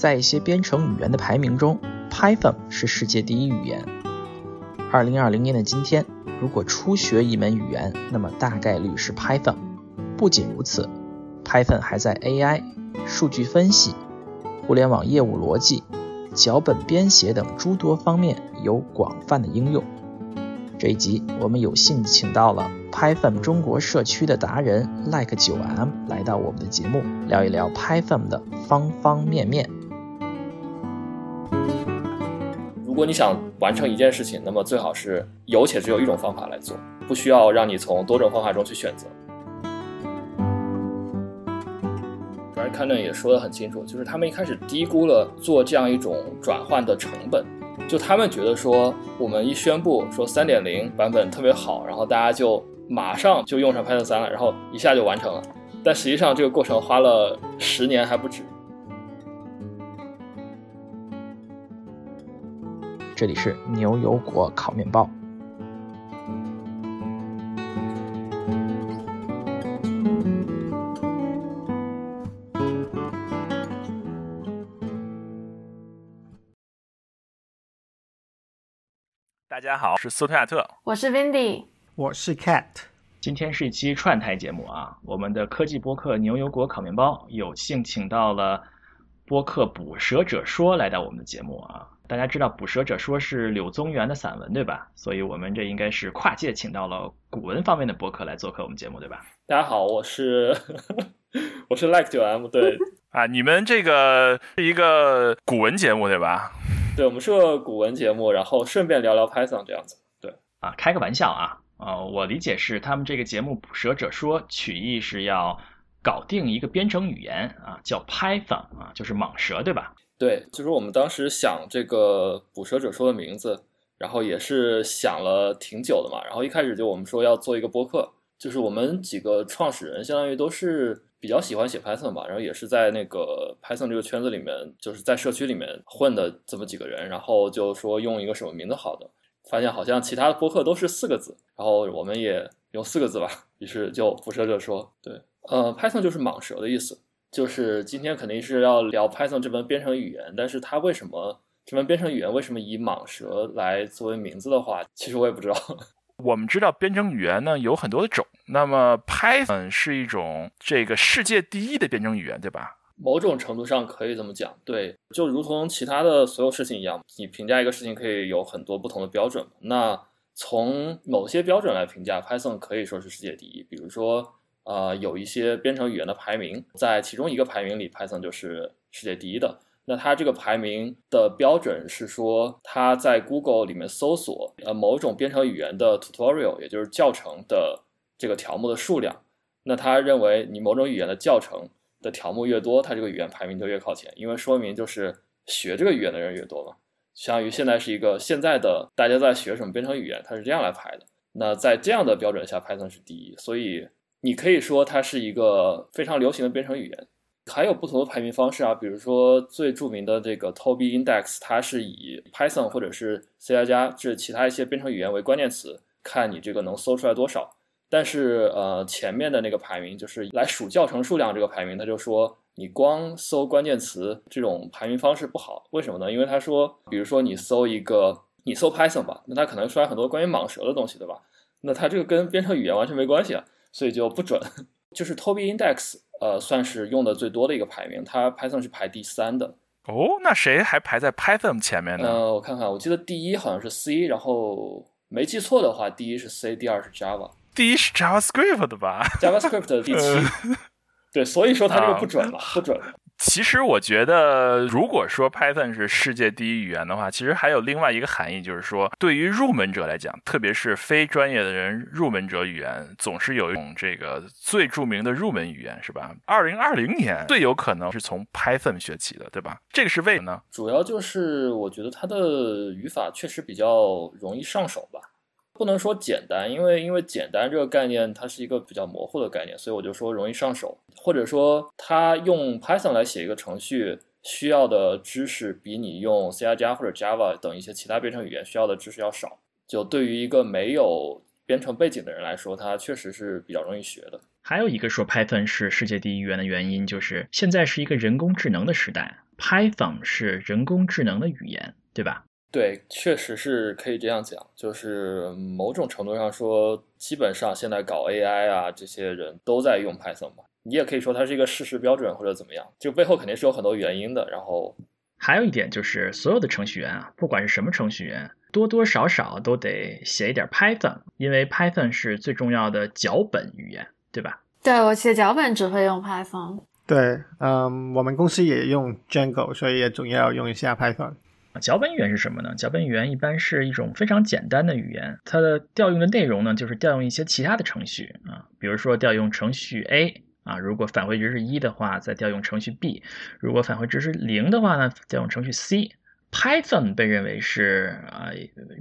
在一些编程语言的排名中，Python 是世界第一语言。二零二零年的今天，如果初学一门语言，那么大概率是 Python。不仅如此，Python 还在 AI、数据分析、互联网业务逻辑、脚本编写等诸多方面有广泛的应用。这一集我们有幸请到了 Python 中国社区的达人 Like 九 M 来到我们的节目，聊一聊 Python 的方方面面。如果你想完成一件事情，那么最好是有且只有一种方法来做，不需要让你从多种方法中去选择。看着也说得很清楚，就是他们一开始低估了做这样一种转换的成本，就他们觉得说，我们一宣布说三点零版本特别好，然后大家就马上就用上 Python 三了，然后一下就完成了。但实际上这个过程花了十年还不止。这里是牛油果烤面包。大家好，我是斯图亚特，我是 Vindy，我是 Cat。今天是一期串台节目啊，我们的科技播客牛油果烤面包有幸请到了播客捕蛇者说来到我们的节目啊。大家知道捕蛇者说是柳宗元的散文对吧？所以我们这应该是跨界请到了古文方面的博客来做客我们节目对吧？大家好，我是我是 Like 九 M 对啊，你们这个是一个古文节目对吧？对，我们是个古文节目，然后顺便聊聊 Python 这样子。对啊，开个玩笑啊，呃，我理解是他们这个节目《捕蛇者说》取意是要搞定一个编程语言啊，叫 Python 啊，就是蟒蛇，对吧？对，就是我们当时想这个《捕蛇者说》的名字，然后也是想了挺久的嘛。然后一开始就我们说要做一个播客，就是我们几个创始人相当于都是。比较喜欢写 Python 吧，然后也是在那个 Python 这个圈子里面，就是在社区里面混的这么几个人，然后就说用一个什么名字好的，发现好像其他的播客都是四个字，然后我们也用四个字吧，于是就捕蛇者说，对，呃，Python 就是蟒蛇的意思，就是今天肯定是要聊 Python 这门编程语言，但是它为什么这门编程语言为什么以蟒蛇来作为名字的话，其实我也不知道。我们知道编程语言呢有很多的种，那么 Python 是一种这个世界第一的编程语言，对吧？某种程度上可以这么讲，对，就如同其他的所有事情一样，你评价一个事情可以有很多不同的标准。那从某些标准来评价，Python 可以说是世界第一。比如说，呃，有一些编程语言的排名，在其中一个排名里，Python 就是世界第一的。那它这个排名的标准是说，它在 Google 里面搜索呃某种编程语言的 tutorial，也就是教程的这个条目的数量。那他认为你某种语言的教程的条目越多，它这个语言排名就越靠前，因为说明就是学这个语言的人越多嘛。相当于现在是一个现在的大家在学什么编程语言，它是这样来排的。那在这样的标准下，Python 是第一，所以你可以说它是一个非常流行的编程语言。还有不同的排名方式啊，比如说最著名的这个 Toby Index，它是以 Python 或者是 C 加加这其他一些编程语言为关键词，看你这个能搜出来多少。但是呃，前面的那个排名就是来数教程数量这个排名，他就说你光搜关键词这种排名方式不好。为什么呢？因为他说，比如说你搜一个你搜 Python 吧，那它可能出来很多关于蟒蛇的东西，对吧？那它这个跟编程语言完全没关系啊，所以就不准。就是 Toby Index。呃，算是用的最多的一个排名，它 Python 是排第三的。哦，那谁还排在 Python 前面呢？呃，我看看，我记得第一好像是 C，然后没记错的话，第一是 C，第二是 Java，第一是 JavaScript 的吧？JavaScript 的第七。对，所以说它这个不准了，不准。其实我觉得，如果说 Python 是世界第一语言的话，其实还有另外一个含义，就是说，对于入门者来讲，特别是非专业的人，入门者语言总是有一种这个最著名的入门语言，是吧？二零二零年最有可能是从 Python 学起的，对吧？这个是为什么呢？主要就是我觉得它的语法确实比较容易上手吧。不能说简单，因为因为简单这个概念它是一个比较模糊的概念，所以我就说容易上手，或者说它用 Python 来写一个程序需要的知识比你用 C 加加或者 Java 等一些其他编程语言需要的知识要少。就对于一个没有编程背景的人来说，它确实是比较容易学的。还有一个说 Python 是世界第一语言的原因，就是现在是一个人工智能的时代。Python 是人工智能的语言，对吧？对，确实是可以这样讲。就是某种程度上说，基本上现在搞 AI 啊，这些人都在用 Python 吧。你也可以说它是一个事实标准或者怎么样，就背后肯定是有很多原因的。然后还有一点就是，所有的程序员啊，不管是什么程序员，多多少少都得写一点 Python，因为 Python 是最重要的脚本语言，对吧？对我写脚本只会用 Python。对，嗯，我们公司也用 Django，所以也总要用一下 Python。啊脚本语言是什么呢？脚本语言一般是一种非常简单的语言，它的调用的内容呢，就是调用一些其他的程序啊，比如说调用程序 A 啊，如果返回值是一的话，再调用程序 B；如果返回值是零的话呢，调用程序 C。Python 被认为是啊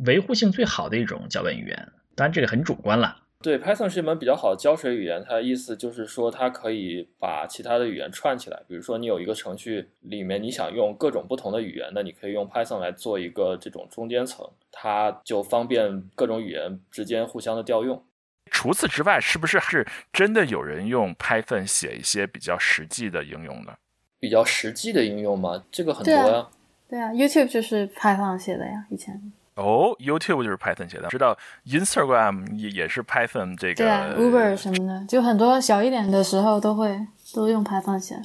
维护性最好的一种脚本语言，当然这个很主观了。对，Python 是一门比较好的胶水语言，它的意思就是说，它可以把其他的语言串起来。比如说，你有一个程序里面你想用各种不同的语言，那你可以用 Python 来做一个这种中间层，它就方便各种语言之间互相的调用。除此之外，是不是是真的有人用 Python 写一些比较实际的应用呢？比较实际的应用吗？这个很多呀。对啊，YouTube 就是 Python 写的呀，以前。哦，YouTube 就是 Python 写的，知道 Instagram 也也是 Python 这个。对啊，Uber 什么的，就很多小一点的时候都会都用 Python 写。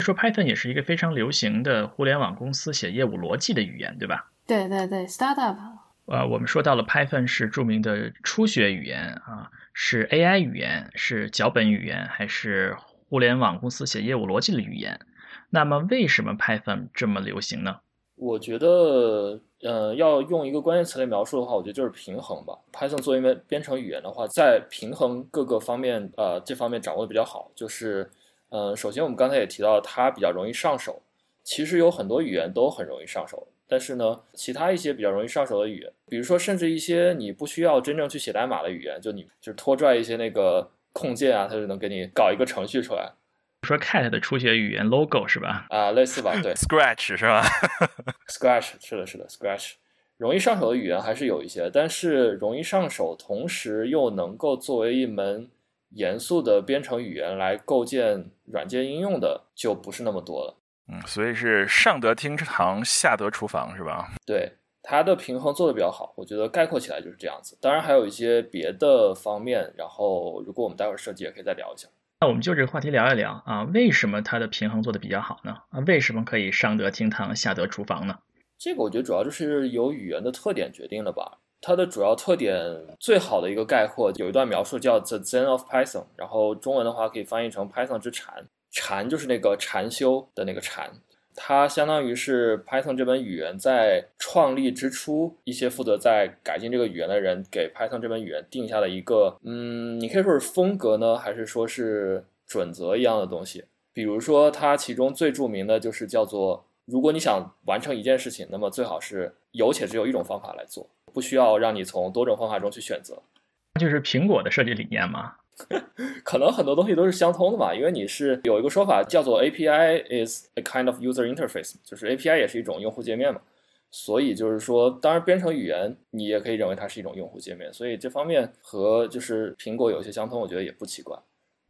说 Python 也是一个非常流行的互联网公司写业务逻辑的语言，对吧？对对对，Startup。呃，我们说到了 Python 是著名的初学语言啊，是 AI 语言，是脚本语言，还是互联网公司写业务逻辑的语言？那么为什么 Python 这么流行呢？我觉得。呃，要用一个关键词来描述的话，我觉得就是平衡吧。Python 作为一门编程语言的话，在平衡各个方面，呃，这方面掌握的比较好。就是，呃，首先我们刚才也提到，它比较容易上手。其实有很多语言都很容易上手，但是呢，其他一些比较容易上手的语言，比如说甚至一些你不需要真正去写代码的语言，就你就是拖拽一些那个控件啊，它就能给你搞一个程序出来。说 Cat 的初学语言 Logo 是吧？啊，类似吧，对。Scratch 是吧？Scratch 是的，是的，Scratch 容易上手的语言还是有一些，但是容易上手，同时又能够作为一门严肃的编程语言来构建软件应用的，就不是那么多了。嗯，所以是上得厅堂，下得厨房，是吧？对，它的平衡做的比较好，我觉得概括起来就是这样子。当然还有一些别的方面，然后如果我们待会儿设计也可以再聊一下。那我们就这个话题聊一聊啊，为什么它的平衡做的比较好呢？啊，为什么可以上得厅堂，下得厨房呢？这个我觉得主要就是由语言的特点决定了吧。它的主要特点最好的一个概括，有一段描述叫 The Zen of Python，然后中文的话可以翻译成 Python 之禅，禅就是那个禅修的那个禅。它相当于是 Python 这门语言在创立之初，一些负责在改进这个语言的人给 Python 这门语言定下了一个，嗯，你可以说是风格呢，还是说是准则一样的东西。比如说，它其中最著名的就是叫做，如果你想完成一件事情，那么最好是有且只有一种方法来做，不需要让你从多种方法中去选择。就是苹果的设计理念嘛？可能很多东西都是相通的嘛，因为你是有一个说法叫做 API is a kind of user interface，就是 API 也是一种用户界面嘛。所以就是说，当然编程语言你也可以认为它是一种用户界面，所以这方面和就是苹果有些相通，我觉得也不奇怪。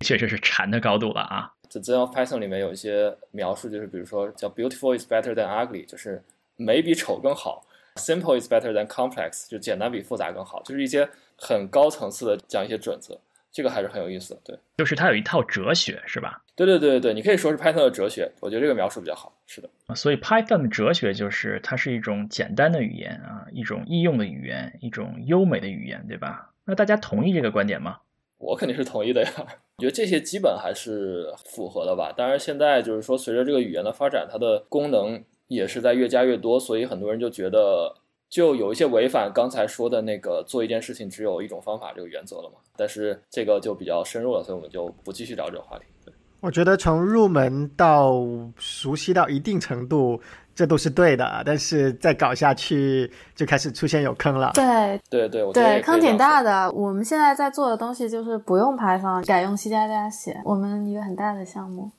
确实是禅的高度了啊。在 Zen of Python 里面有一些描述，就是比如说叫 Beautiful is better than ugly，就是美比丑更好；Simple is better than complex，就简单比复杂更好，就是一些很高层次的这样一些准则。这个还是很有意思的，对，就是它有一套哲学，是吧？对对对对对，你可以说是 Python 的哲学，我觉得这个描述比较好，是的。所以 Python 的哲学就是它是一种简单的语言啊，一种易用的语言，一种优美的语言，对吧？那大家同意这个观点吗？我肯定是同意的呀，我觉得这些基本还是符合的吧。当然，现在就是说，随着这个语言的发展，它的功能也是在越加越多，所以很多人就觉得。就有一些违反刚才说的那个做一件事情只有一种方法这个原则了嘛？但是这个就比较深入了，所以我们就不继续聊这个话题。对，我觉得从入门到熟悉到一定程度，这都是对的。但是再搞下去就开始出现有坑了。对对对，对坑挺大的。我们现在在做的东西就是不用 Python，改用 C 加加写。我们一个很大的项目。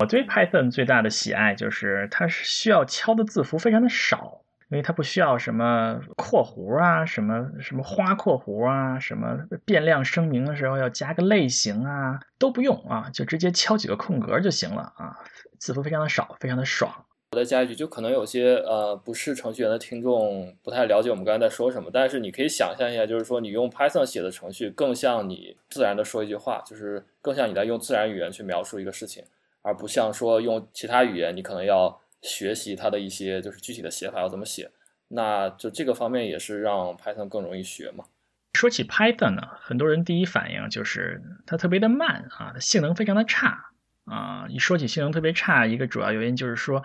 我对 Python 最大的喜爱就是它是需要敲的字符非常的少。因为它不需要什么括弧啊，什么什么花括弧啊，什么变量声明的时候要加个类型啊，都不用啊，就直接敲几个空格就行了啊，字符非常的少，非常的爽。我再加一句，就可能有些呃不是程序员的听众不太了解我们刚才在说什么，但是你可以想象一下，就是说你用 Python 写的程序更像你自然的说一句话，就是更像你在用自然语言去描述一个事情，而不像说用其他语言，你可能要学习它的一些就是具体的写法要怎么写。那就这个方面也是让 Python 更容易学嘛。说起 Python 呢，很多人第一反应就是它特别的慢啊，性能非常的差啊。一说起性能特别差，一个主要原因就是说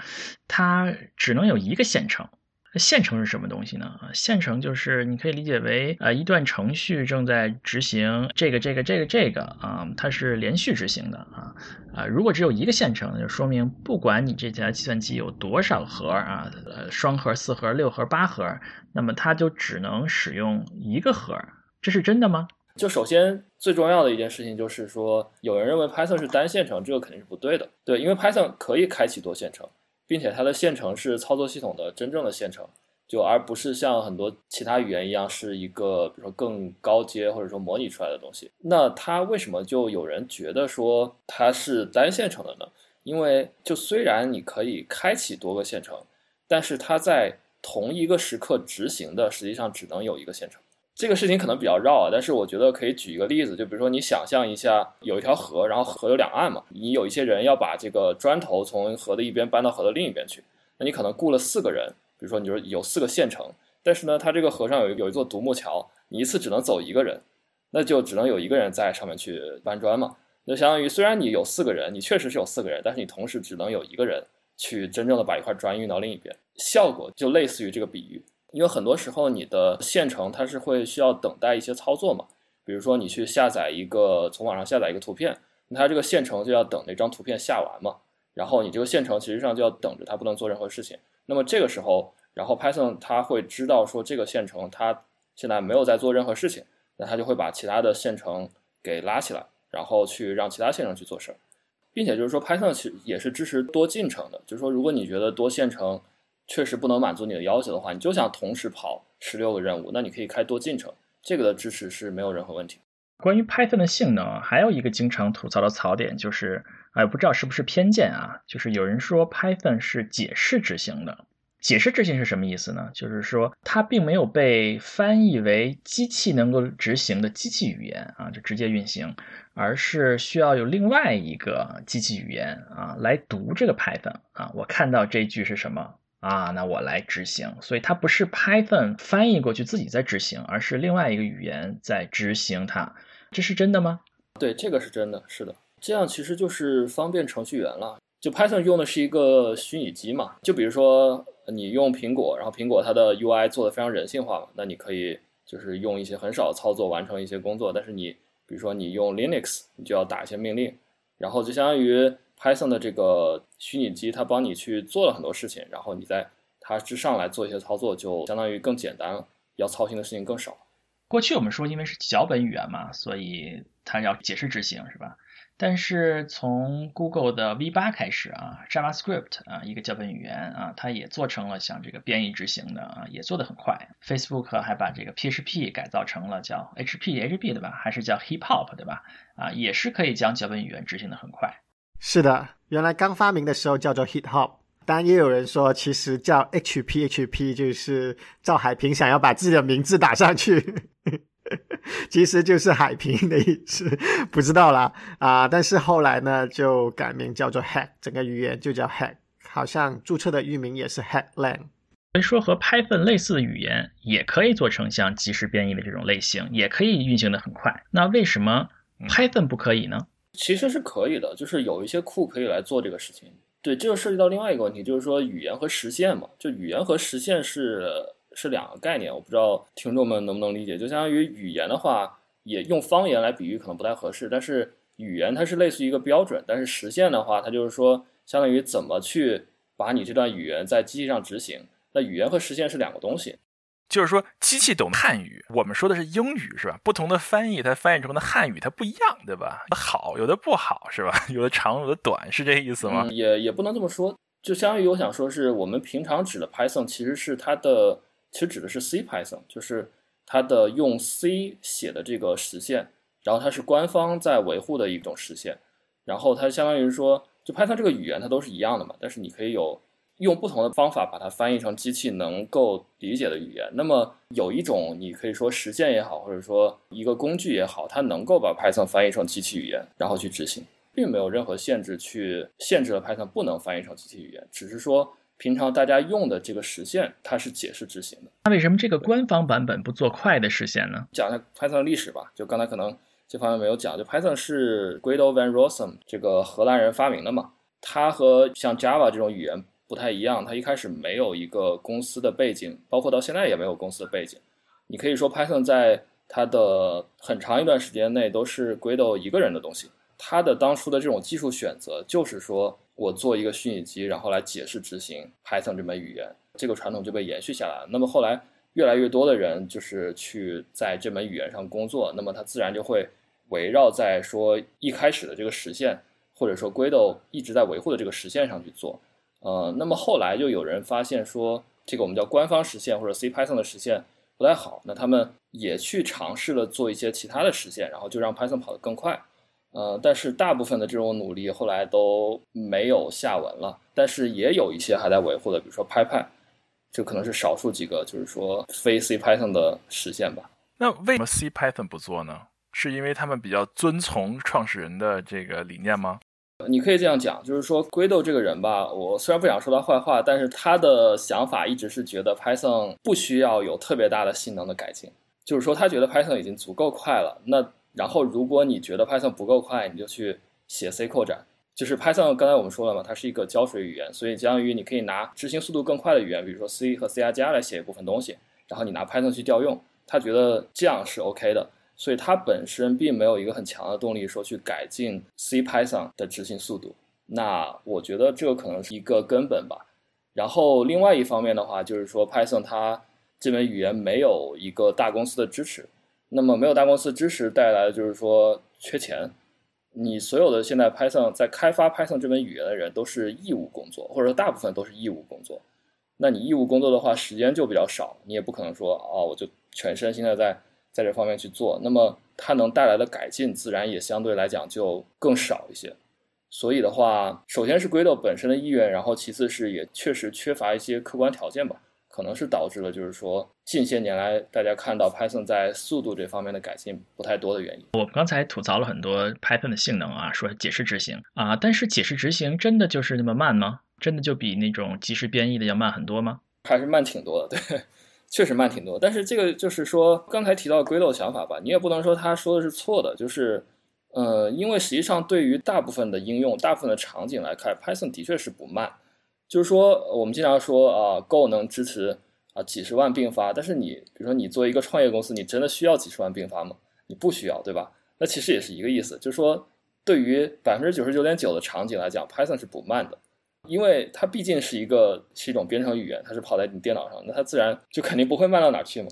它只能有一个线程。线程是什么东西呢？线程就是你可以理解为呃一段程序正在执行这个这个这个这个啊，它是连续执行的啊啊。如果只有一个线程，就说明不管你这台计算机有多少核啊，呃双核、四核、六核、八核，那么它就只能使用一个核。这是真的吗？就首先最重要的一件事情就是说，有人认为 Python 是单线程，这个肯定是不对的。对，因为 Python 可以开启多线程。并且它的线程是操作系统的真正的线程，就而不是像很多其他语言一样是一个比如说更高阶或者说模拟出来的东西。那它为什么就有人觉得说它是单线程的呢？因为就虽然你可以开启多个线程，但是它在同一个时刻执行的实际上只能有一个线程。这个事情可能比较绕啊，但是我觉得可以举一个例子，就比如说你想象一下，有一条河，然后河有两岸嘛，你有一些人要把这个砖头从河的一边搬到河的另一边去，那你可能雇了四个人，比如说你说有四个县城，但是呢，它这个河上有有一座独木桥，你一次只能走一个人，那就只能有一个人在上面去搬砖嘛，就相当于虽然你有四个人，你确实是有四个人，但是你同时只能有一个人去真正的把一块砖运到另一边，效果就类似于这个比喻。因为很多时候你的线程它是会需要等待一些操作嘛，比如说你去下载一个从网上下载一个图片，那它这个线程就要等那张图片下完嘛，然后你这个线程其实上就要等着它不能做任何事情。那么这个时候，然后 Python 它会知道说这个线程它现在没有在做任何事情，那它就会把其他的线程给拉起来，然后去让其他线程去做事儿，并且就是说 Python 其实也是支持多进程的，就是说如果你觉得多线程。确实不能满足你的要求的话，你就想同时跑十六个任务，那你可以开多进程，这个的支持是没有任何问题。关于 Python 的性能，还有一个经常吐槽的槽点就是，哎，不知道是不是偏见啊？就是有人说 Python 是解释执行的，解释执行是什么意思呢？就是说它并没有被翻译为机器能够执行的机器语言啊，就直接运行，而是需要有另外一个机器语言啊来读这个 Python 啊。我看到这句是什么？啊，那我来执行，所以它不是 Python 翻译过去自己在执行，而是另外一个语言在执行它，这是真的吗？对，这个是真的，是的，这样其实就是方便程序员了。就 Python 用的是一个虚拟机嘛，就比如说你用苹果，然后苹果它的 UI 做的非常人性化嘛，那你可以就是用一些很少操作完成一些工作，但是你比如说你用 Linux，你就要打一些命令，然后就相当于。Python 的这个虚拟机，它帮你去做了很多事情，然后你在它之上来做一些操作，就相当于更简单了，要操心的事情更少。过去我们说，因为是脚本语言嘛，所以它要解释执行，是吧？但是从 Google 的 V8 开始啊，JavaScript 啊，一个脚本语言啊，它也做成了像这个编译执行的啊，也做得很快。Facebook 还把这个 PHP 改造成了叫 HPHP 对吧？还是叫 Hip Hop 对吧？啊，也是可以将脚本语言执行的很快。是的，原来刚发明的时候叫做 HitHop，但也有人说其实叫 HPHP，就是赵海平想要把自己的名字打上去，其实就是海平的意思，不知道啦啊！但是后来呢，就改名叫做 Hack，整个语言就叫 Hack，好像注册的域名也是 Hacklang。所以说和 Python 类似的语言也可以做成像即时编译的这种类型，也可以运行的很快。那为什么 Python 不可以呢？其实是可以的，就是有一些库可以来做这个事情。对，这就涉及到另外一个问题，就是说语言和实现嘛。就语言和实现是是两个概念，我不知道听众们能不能理解。就相当于语言的话，也用方言来比喻可能不太合适，但是语言它是类似于一个标准，但是实现的话，它就是说相当于怎么去把你这段语言在机器上执行。那语言和实现是两个东西。就是说，机器懂汉语，我们说的是英语，是吧？不同的翻译，它翻译成的汉语它不一样，对吧？好，有的不好，是吧？有的长，有的短，是这意思吗？也也不能这么说，就相当于我想说，是我们平常指的 Python，其实是它的，其实指的是 C Python，就是它的用 C 写的这个实现，然后它是官方在维护的一种实现，然后它相当于说，就 Python 这个语言它都是一样的嘛，但是你可以有。用不同的方法把它翻译成机器能够理解的语言。那么有一种你可以说实践也好，或者说一个工具也好，它能够把 Python 翻译成机器语言，然后去执行，并没有任何限制去限制了 Python 不能翻译成机器语言，只是说平常大家用的这个实现它是解释执行的。那为什么这个官方版本不做快的实现呢？讲一下 Python 的历史吧，就刚才可能这方面没有讲，就 Python 是 Guido van Rossum 这个荷兰人发明的嘛，它和像 Java 这种语言。不太一样，它一开始没有一个公司的背景，包括到现在也没有公司的背景。你可以说 Python 在它的很长一段时间内都是 Guido 一个人的东西。他的当初的这种技术选择就是说我做一个虚拟机，然后来解释执行 Python 这门语言，这个传统就被延续下来了。那么后来越来越多的人就是去在这门语言上工作，那么它自然就会围绕在说一开始的这个实现，或者说 Guido 一直在维护的这个实现上去做。呃，那么后来就有人发现说，这个我们叫官方实现或者 C Python 的实现不太好，那他们也去尝试了做一些其他的实现，然后就让 Python 跑得更快。呃，但是大部分的这种努力后来都没有下文了，但是也有一些还在维护的，比如说 PyPy，这可能是少数几个就是说非 C Python 的实现吧。那为什么 C Python 不做呢？是因为他们比较遵从创始人的这个理念吗？你可以这样讲，就是说 Guido 这个人吧，我虽然不想说他坏话，但是他的想法一直是觉得 Python 不需要有特别大的性能的改进，就是说他觉得 Python 已经足够快了。那然后如果你觉得 Python 不够快，你就去写 C 扩展。就是 Python 刚才我们说了嘛，它是一个胶水语言，所以相当于你可以拿执行速度更快的语言，比如说 C 和 C 加加来写一部分东西，然后你拿 Python 去调用，他觉得这样是 OK 的。所以它本身并没有一个很强的动力说去改进 C Python 的执行速度，那我觉得这个可能是一个根本吧。然后另外一方面的话，就是说 Python 它这门语言没有一个大公司的支持，那么没有大公司支持带来的就是说缺钱。你所有的现在 Python 在开发 Python 这门语言的人都是义务工作，或者说大部分都是义务工作。那你义务工作的话，时间就比较少，你也不可能说哦，我就全身心的在。在这方面去做，那么它能带来的改进自然也相对来讲就更少一些。所以的话，首先是 Guido 本身的意愿，然后其次是也确实缺乏一些客观条件吧，可能是导致了就是说近些年来大家看到 Python 在速度这方面的改进不太多的原因。我刚才吐槽了很多 Python 的性能啊，说解释执行啊，但是解释执行真的就是那么慢吗？真的就比那种即时编译的要慢很多吗？还是慢挺多的，对。确实慢挺多，但是这个就是说，刚才提到 Guido 想法吧，你也不能说他说的是错的，就是，呃，因为实际上对于大部分的应用、大部分的场景来看，Python 的确是不慢。就是说，我们经常说啊，Go 能支持啊几十万并发，但是你比如说你作为一个创业公司，你真的需要几十万并发吗？你不需要，对吧？那其实也是一个意思，就是说，对于百分之九十九点九的场景来讲，Python 是不慢的。因为它毕竟是一个是一种编程语言，它是跑在你电脑上，那它自然就肯定不会慢到哪去嘛。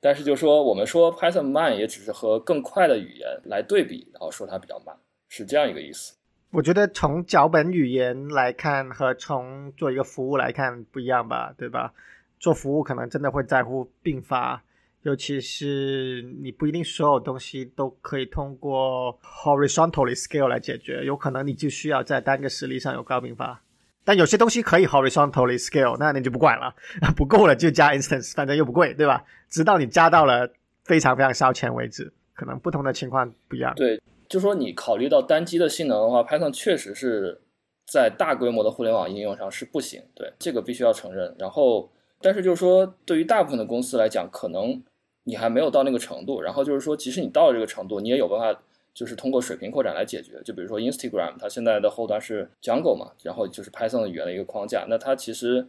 但是就说我们说 Python 慢，也只是和更快的语言来对比，然后说它比较慢，是这样一个意思。我觉得从脚本语言来看和从做一个服务来看不一样吧，对吧？做服务可能真的会在乎并发，尤其是你不一定所有东西都可以通过 horizontally scale 来解决，有可能你就需要在单个实例上有高并发。但有些东西可以 horizontally scale，那你就不管了，不够了就加 instance，反正又不贵，对吧？直到你加到了非常非常烧钱为止，可能不同的情况不一样。对，就说你考虑到单机的性能的话，Python 确实是在大规模的互联网应用上是不行，对，这个必须要承认。然后，但是就是说，对于大部分的公司来讲，可能你还没有到那个程度。然后就是说，即使你到了这个程度，你也有办法。就是通过水平扩展来解决，就比如说 Instagram，它现在的后端是 Django 嘛，然后就是 Python 的语言的一个框架，那它其实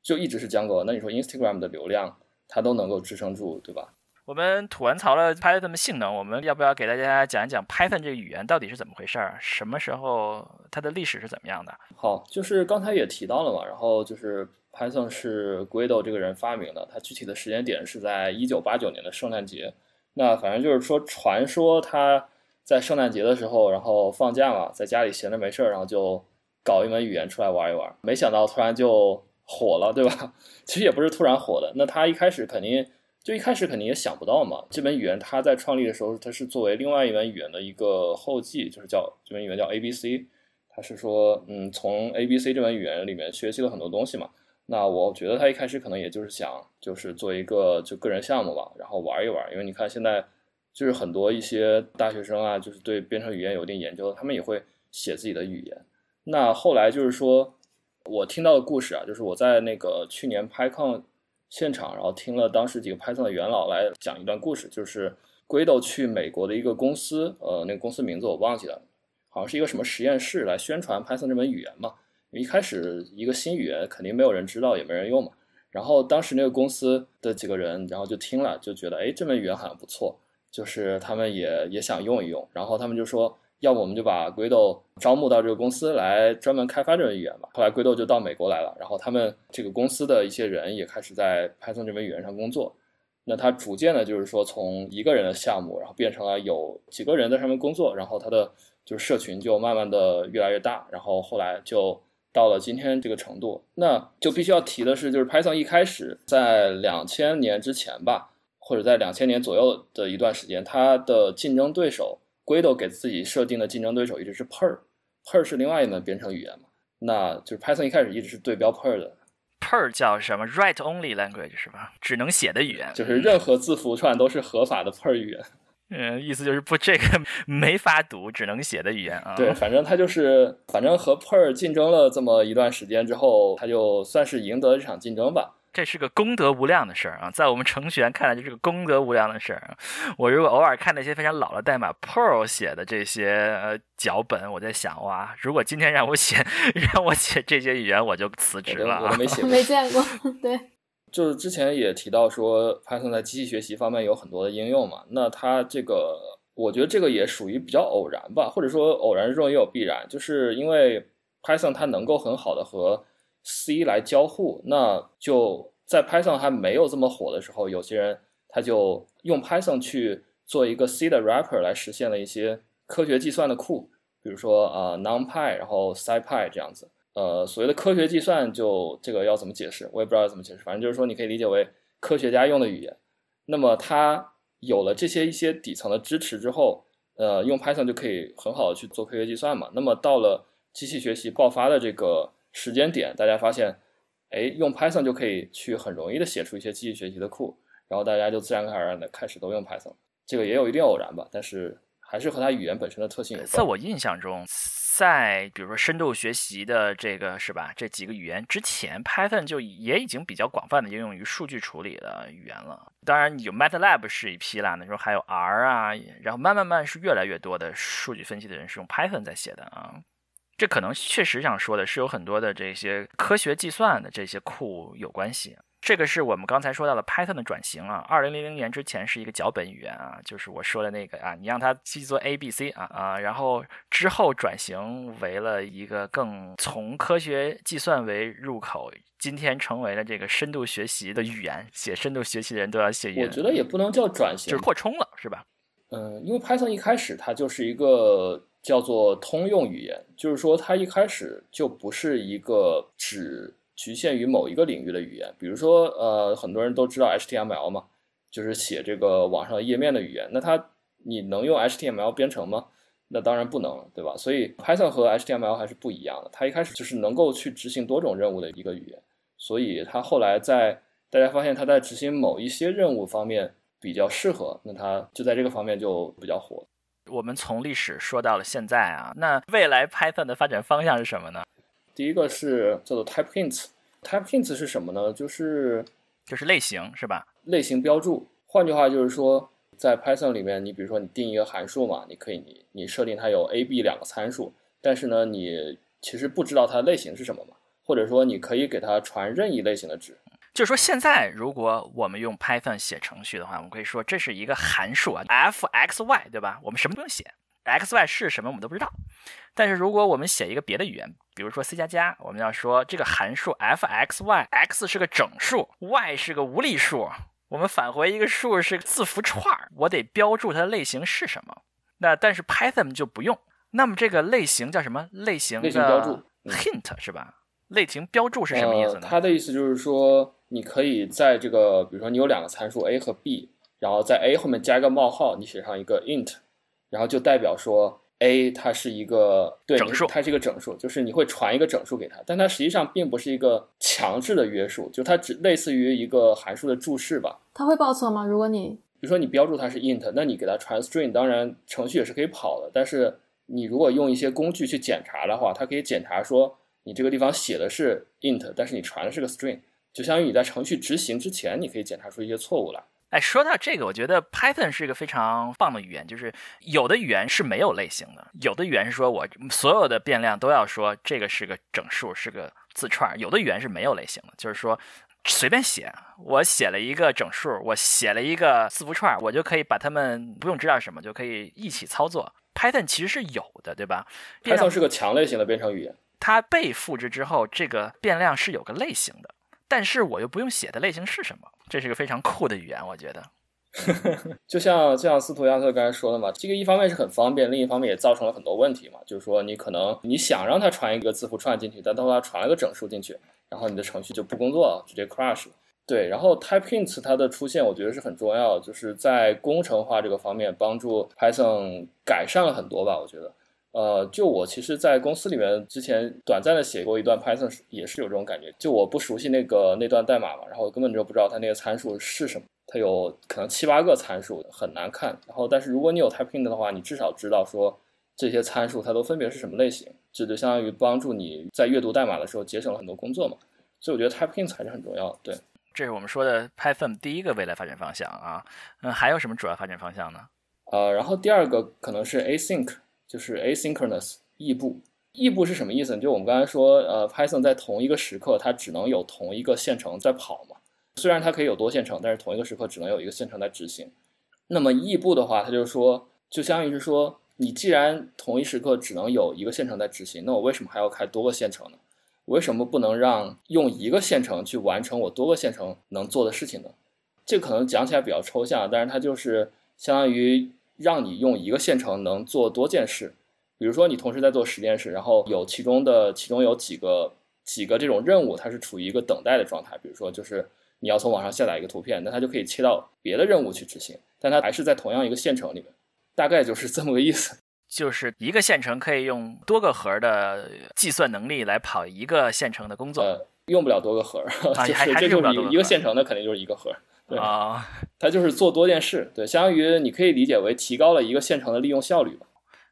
就一直是 Django。那你说 Instagram 的流量，它都能够支撑住，对吧？我们吐完槽了 Python 的性能，我们要不要给大家讲一讲 Python 这个语言到底是怎么回事儿？什么时候它的历史是怎么样的？好，就是刚才也提到了嘛，然后就是 Python 是 Guido 这个人发明的，它具体的时间点是在一九八九年的圣诞节。那反正就是说，传说它。在圣诞节的时候，然后放假嘛，在家里闲着没事儿，然后就搞一门语言出来玩一玩。没想到突然就火了，对吧？其实也不是突然火的。那他一开始肯定就一开始肯定也想不到嘛。这门语言他在创立的时候，它是作为另外一门语言的一个后继，就是叫这门语言叫 A B C。他是说，嗯，从 A B C 这门语言里面学习了很多东西嘛。那我觉得他一开始可能也就是想，就是做一个就个人项目吧，然后玩一玩。因为你看现在就是很多一些大学生啊，就是对编程语言有一定研究，他们也会写自己的语言。那后来就是说，我听到的故事啊，就是我在那个去年 PyCon 现场，然后听了当时几个 Python 的元老来讲一段故事，就是 Guido 去美国的一个公司，呃，那个公司名字我忘记了，好像是一个什么实验室来宣传 Python 这门语言嘛。一开始一个新语言肯定没有人知道，也没人用嘛。然后当时那个公司的几个人，然后就听了，就觉得哎，这门语言好像不错，就是他们也也想用一用。然后他们就说，要不我们就把 Guido 招募到这个公司来专门开发这门语言吧。后来 Guido 就到美国来了，然后他们这个公司的一些人也开始在 Python 这门语言上工作。那他逐渐的，就是说从一个人的项目，然后变成了有几个人在上面工作，然后他的就是社群就慢慢的越来越大，然后后来就。到了今天这个程度，那就必须要提的是，就是 Python 一开始在两千年之前吧，或者在两千年左右的一段时间，它的竞争对手 Guido 给自己设定的竞争对手一直是 Perl，Perl 是另外一门编程语言嘛，那就是 Python 一开始一直是对标 Perl 的。Perl 叫什么？Write Only Language 是吧？只能写的语言，就是任何字符串都是合法的 Perl 语言。嗯，意思就是不，这个没法读，只能写的语言啊。对，反正他就是，反正和 Perl 竞争了这么一段时间之后，他就算是赢得了这场竞争吧。这是个功德无量的事儿啊，在我们程序员看来，这是个功德无量的事儿。我如果偶尔看那些非常老的代码，Perl 写的这些呃脚本，我在想，哇，如果今天让我写，让我写这些语言，我就辞职了。我都没写，没见过，对。就是之前也提到说，Python 在机器学习方面有很多的应用嘛。那它这个，我觉得这个也属于比较偶然吧，或者说偶然之中也有必然，就是因为 Python 它能够很好的和 C 来交互。那就在 Python 还没有这么火的时候，有些人他就用 Python 去做一个 C 的 wrapper 来实现了一些科学计算的库，比如说啊 NumPy，然后 SciPy 这样子。呃，所谓的科学计算，就这个要怎么解释，我也不知道怎么解释。反正就是说，你可以理解为科学家用的语言。那么它有了这些一些底层的支持之后，呃，用 Python 就可以很好的去做科学计算嘛。那么到了机器学习爆发的这个时间点，大家发现，哎，用 Python 就可以去很容易的写出一些机器学习的库，然后大家就自然而然的开始都用 Python。这个也有一定偶然吧，但是还是和它语言本身的特性有关。在我印象中。在比如说深度学习的这个是吧？这几个语言之前，Python 就也已经比较广泛的应用于数据处理的语言了。当然有 MATLAB 是一批啦，那时候还有 R 啊，然后慢慢慢是越来越多的数据分析的人是用 Python 在写的啊。这可能确实想说的是有很多的这些科学计算的这些库有关系。这个是我们刚才说到的 Python 的转型啊，二零零零年之前是一个脚本语言啊，就是我说的那个啊，你让它去做 A B C 啊啊，然后之后转型为了一个更从科学计算为入口，今天成为了这个深度学习的语言，写深度学习的人都要写语言。我觉得也不能叫转型，就是扩充了，是吧？嗯，因为 Python 一开始它就是一个叫做通用语言，就是说它一开始就不是一个只。局限于某一个领域的语言，比如说，呃，很多人都知道 HTML 嘛，就是写这个网上页面的语言。那它你能用 HTML 编程吗？那当然不能，对吧？所以 Python 和 HTML 还是不一样的。它一开始就是能够去执行多种任务的一个语言，所以它后来在大家发现它在执行某一些任务方面比较适合，那它就在这个方面就比较火。我们从历史说到了现在啊，那未来 Python 的发展方向是什么呢？第一个是叫做 type hints，type hints 是什么呢？就是就是类型是吧？类型标注。换句话就是说，在 Python 里面，你比如说你定一个函数嘛，你可以你你设定它有 a、b 两个参数，但是呢，你其实不知道它的类型是什么嘛？或者说你可以给它传任意类型的值。就是说现在如果我们用 Python 写程序的话，我们可以说这是一个函数啊，f x y 对吧？我们什么都不用写。x y 是什么我们都不知道，但是如果我们写一个别的语言，比如说 C 加加，我们要说这个函数 f x y，x 是个整数，y 是个无理数，我们返回一个数是字符串我得标注它的类型是什么。那但是 Python 就不用，那么这个类型叫什么？类型类型标注 hint 是吧？类型标注是什么意思呢？它的意思就是说，你可以在这个，比如说你有两个参数 a 和 b，然后在 a 后面加一个冒号，你写上一个 int。然后就代表说 a 它是一个对整数它是一个整数，就是你会传一个整数给它，但它实际上并不是一个强制的约束，就它只类似于一个函数的注释吧。它会报错吗？如果你比如说你标注它是 int，那你给它传 string，当然程序也是可以跑的，但是你如果用一些工具去检查的话，它可以检查说你这个地方写的是 int，但是你传的是个 string，就相当于你在程序执行之前，你可以检查出一些错误来。哎，说到这个，我觉得 Python 是一个非常棒的语言。就是有的语言是没有类型的，有的语言是说我所有的变量都要说这个是个整数，是个字串儿；有的语言是没有类型的，就是说随便写，我写了一个整数，我写了一个字符串儿，我就可以把它们不用知道什么就可以一起操作。Python 其实是有的，对吧？Python 是个强类型的编程语言。它被复制之后，这个变量是有个类型的，但是我又不用写的类型是什么，这是个非常酷的语言，我觉得。就像就像斯图亚特刚才说的嘛，这个一方面是很方便，另一方面也造成了很多问题嘛。就是说，你可能你想让它传一个字符串进去，但它传了个整数进去，然后你的程序就不工作了，直接 crash。对，然后 type hints 它的出现，我觉得是很重要，就是在工程化这个方面帮助 Python 改善了很多吧。我觉得，呃，就我其实，在公司里面之前短暂的写过一段 Python，也是有这种感觉。就我不熟悉那个那段代码嘛，然后根本就不知道它那个参数是什么。它有可能七八个参数，很难看。然后，但是如果你有 type hint 的话，你至少知道说这些参数它都分别是什么类型，这就相当于帮助你在阅读代码的时候节省了很多工作嘛。所以我觉得 type hint 还是很重要的。对，这是我们说的 Python 第一个未来发展方向啊。嗯，还有什么主要发展方向呢？呃，然后第二个可能是 async，就是 asynchronous 异步。异步是什么意思呢？就我们刚才说，呃，Python 在同一个时刻它只能有同一个线程在跑嘛。虽然它可以有多线程，但是同一个时刻只能有一个线程在执行。那么异步的话，它就是说，就相当于是说，你既然同一时刻只能有一个线程在执行，那我为什么还要开多个线程呢？为什么不能让用一个线程去完成我多个线程能做的事情呢？这可能讲起来比较抽象，但是它就是相当于让你用一个线程能做多件事。比如说，你同时在做十件事，然后有其中的其中有几个几个这种任务，它是处于一个等待的状态。比如说，就是你要从网上下载一个图片，那它就可以切到别的任务去执行，但它还是在同样一个线程里面，大概就是这么个意思。就是一个线程可以用多个核的计算能力来跑一个线程的工作。呃，用不了多个核，啊就是是这就是一个线程的肯定就是一个核，对啊，它就是做多件事，对，相当于你可以理解为提高了一个线程的利用效率吧。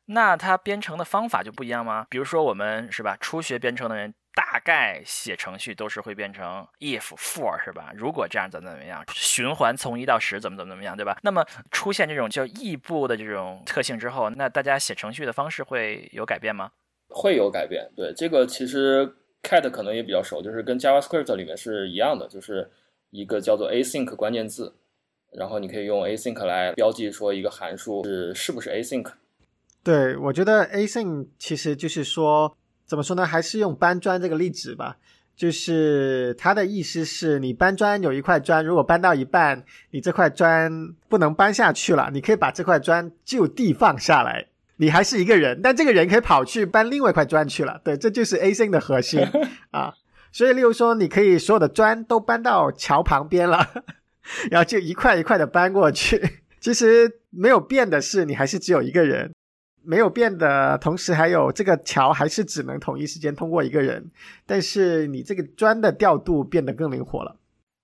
那它编程的方法就不一样吗？比如说我们是吧，初学编程的人大概写程序都是会变成 if for 是吧？如果这样怎么怎么样，循环从一到十怎么怎么怎么样，对吧？那么出现这种叫异步的这种特性之后，那大家写程序的方式会有改变吗？会有改变，对这个其实 Cat 可能也比较熟，就是跟 JavaScript 里面是一样的，就是一个叫做 async 关键字，然后你可以用 async 来标记说一个函数是是不是 async。对，我觉得 async 其实就是说，怎么说呢？还是用搬砖这个例子吧。就是它的意思是你搬砖有一块砖，如果搬到一半，你这块砖不能搬下去了，你可以把这块砖就地放下来。你还是一个人，但这个人可以跑去搬另外一块砖去了。对，这就是 async 的核心 啊。所以，例如说，你可以所有的砖都搬到桥旁边了，然后就一块一块的搬过去。其实没有变的是，你还是只有一个人。没有变的同时，还有这个桥还是只能同一时间通过一个人，但是你这个砖的调度变得更灵活了。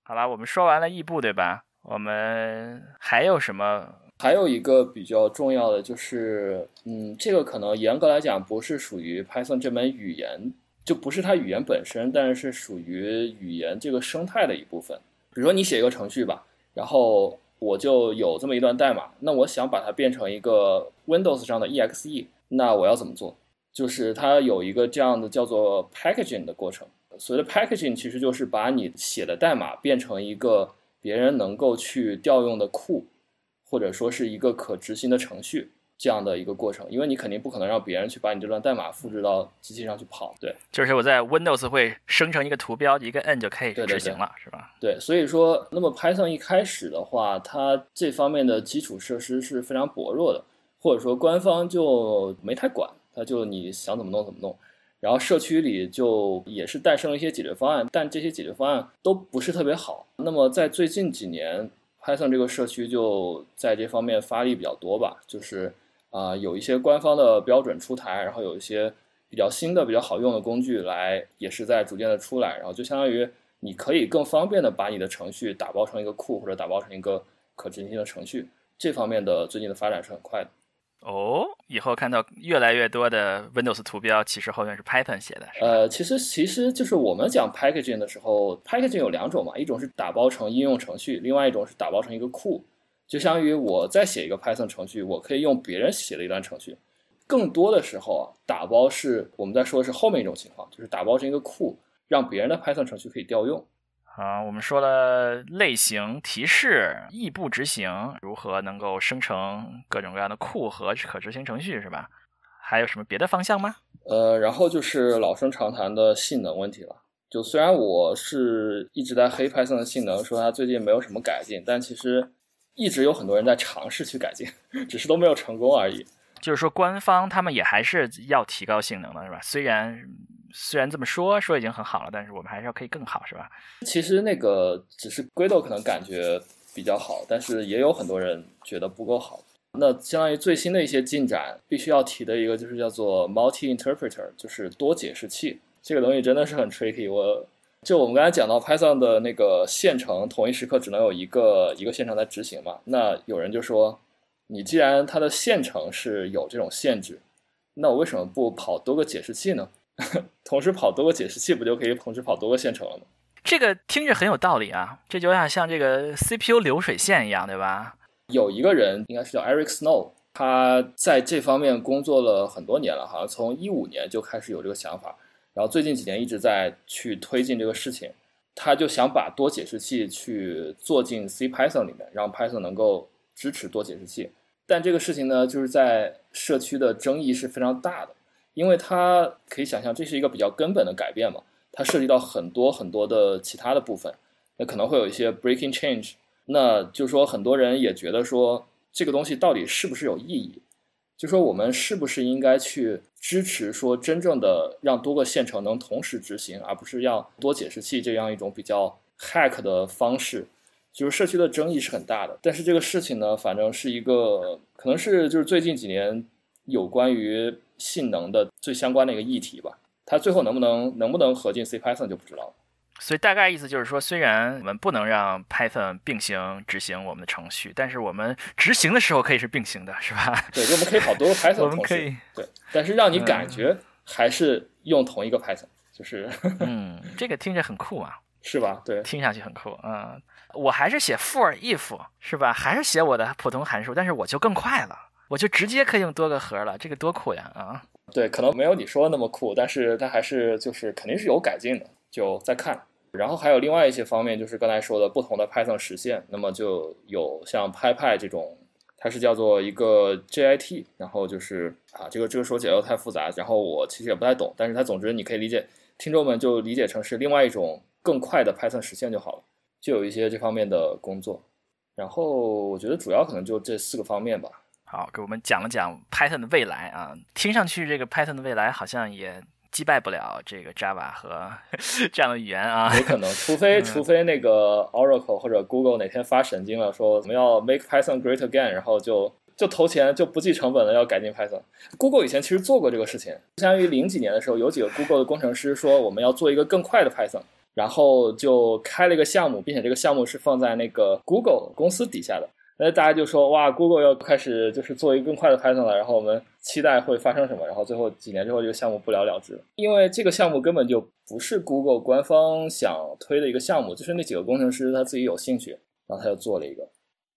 好了，我们说完了异步，对吧？我们还有什么？还有一个比较重要的就是，嗯，这个可能严格来讲不是属于 Python 这门语言，就不是它语言本身，但是属于语言这个生态的一部分。比如说你写一个程序吧，然后我就有这么一段代码，那我想把它变成一个 Windows 上的 exe，那我要怎么做？就是它有一个这样的叫做 packaging 的过程。所谓的 packaging 其实就是把你写的代码变成一个别人能够去调用的库，或者说是一个可执行的程序这样的一个过程。因为你肯定不可能让别人去把你这段代码复制到机器上去跑，对。就是我在 Windows 会生成一个图标，一个摁就可以对对执行了，是吧？对，所以说，那么 Python 一开始的话，它这方面的基础设施是非常薄弱的，或者说官方就没太管，它就你想怎么弄怎么弄。然后社区里就也是诞生了一些解决方案，但这些解决方案都不是特别好。那么在最近几年，Python 这个社区就在这方面发力比较多吧，就是啊、有一些官方的标准出台，然后有一些比较新的、比较好用的工具来，也是在逐渐的出来，然后就相当于你可以更方便的把你的程序打包成一个库，或者打包成一个可执行性的程序。这方面的最近的发展是很快的。哦，以后看到越来越多的 Windows 图标，其实后面是 Python 写的，呃，其实其实就是我们讲 packaging 的时候，packaging 有两种嘛，一种是打包成应用程序，另外一种是打包成一个库。就相当于我在写一个 Python 程序，我可以用别人写的一段程序。更多的时候啊，打包是我们在说的是后面一种情况，就是打包成一个库，让别人的 Python 程序可以调用。啊，我们说了类型、提示、异步执行，如何能够生成各种各样的库和可执行程序，是吧？还有什么别的方向吗？呃，然后就是老生常谈的性能问题了。就虽然我是一直在黑 Python 的性能，说它最近没有什么改进，但其实一直有很多人在尝试去改进，只是都没有成功而已。就是说，官方他们也还是要提高性能的，是吧？虽然虽然这么说说已经很好了，但是我们还是要可以更好，是吧？其实那个只是 Guido 可能感觉比较好，但是也有很多人觉得不够好。那相当于最新的一些进展，必须要提的一个就是叫做 multi interpreter，就是多解释器。这个东西真的是很 tricky。我就我们刚才讲到 Python 的那个线程，同一时刻只能有一个一个线程在执行嘛。那有人就说，你既然它的线程是有这种限制，那我为什么不跑多个解释器呢？同时跑多个解释器，不就可以同时跑多个线程了吗？这个听着很有道理啊，这就有点像这个 CPU 流水线一样，对吧？有一个人应该是叫 Eric Snow，他在这方面工作了很多年了，好像从一五年就开始有这个想法，然后最近几年一直在去推进这个事情。他就想把多解释器去做进 C Python 里面，让 Python 能够支持多解释器。但这个事情呢，就是在社区的争议是非常大的，因为它可以想象这是一个比较根本的改变嘛，它涉及到很多很多的其他的部分，那可能会有一些 breaking change。那就说很多人也觉得说这个东西到底是不是有意义？就说我们是不是应该去支持说真正的让多个线程能同时执行，而不是要多解释器这样一种比较 hack 的方式？就是社区的争议是很大的，但是这个事情呢，反正是一个可能是就是最近几年有关于性能的最相关的一个议题吧。它最后能不能能不能合进 C Python 就不知道了。所以大概意思就是说，虽然我们不能让 Python 并行执行我们的程序，但是我们执行的时候可以是并行的，是吧？对，就我们可以跑多个 Python 我们可以，对，但是让你感觉还是用同一个 Python，就是嗯，这个听着很酷啊，是吧？对，听上去很酷，嗯，我还是写 for if 是吧？还是写我的普通函数，但是我就更快了，我就直接可以用多个核了，这个多酷呀啊！对，可能没有你说的那么酷，但是它还是就是肯定是有改进的，就再看。然后还有另外一些方面，就是刚才说的不同的 Python 实现，那么就有像 PyPy 这种，它是叫做一个 JIT，然后就是啊，这个这个说起来又太复杂，然后我其实也不太懂，但是它总之你可以理解，听众们就理解成是另外一种更快的 Python 实现就好了，就有一些这方面的工作。然后我觉得主要可能就这四个方面吧。好，给我们讲了讲 Python 的未来啊，听上去这个 Python 的未来好像也击败不了这个 Java 和 这样的语言啊。有可能，除非除非那个 Oracle 或者 Google 哪天发神经了，说我们要 make Python great again，然后就就投钱就不计成本的要改进 Python。Google 以前其实做过这个事情，相当于零几年的时候，有几个 Google 的工程师说我们要做一个更快的 Python，然后就开了一个项目，并且这个项目是放在那个 Google 公司底下的。那大家就说哇，Google 要开始就是做一个更快的 Python 了，然后我们期待会发生什么？然后最后几年之后，这个项目不了了之了，因为这个项目根本就不是 Google 官方想推的一个项目，就是那几个工程师他自己有兴趣，然后他就做了一个。